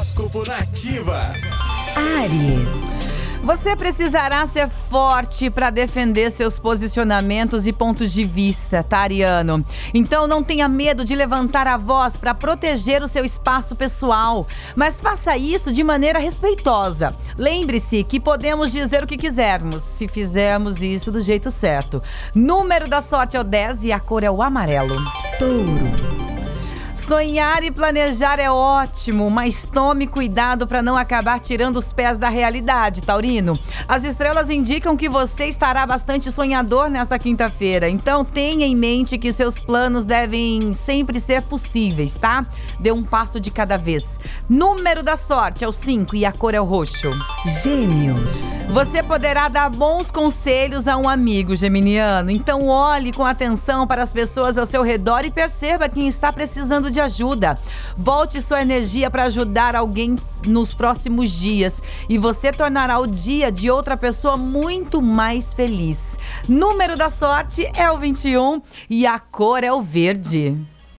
Horóscopo Nativa. Aries. Você precisará ser forte para defender seus posicionamentos e pontos de vista, tá, Ariano? Então não tenha medo de levantar a voz para proteger o seu espaço pessoal, mas faça isso de maneira respeitosa. Lembre-se que podemos dizer o que quisermos, se fizermos isso do jeito certo. Número da sorte é o 10 e a cor é o amarelo. Touro. Sonhar e planejar é ótimo, mas tome cuidado para não acabar tirando os pés da realidade, Taurino. As estrelas indicam que você estará bastante sonhador nesta quinta-feira, então tenha em mente que seus planos devem sempre ser possíveis, tá? Dê um passo de cada vez. Número da sorte é o 5 e a cor é o roxo. Gêmeos. Você poderá dar bons conselhos a um amigo geminiano, então olhe com atenção para as pessoas ao seu redor e perceba quem está precisando de ajuda. Volte sua energia para ajudar alguém nos próximos dias e você tornará o dia de outra pessoa muito mais feliz. Número da sorte é o 21 e a cor é o verde.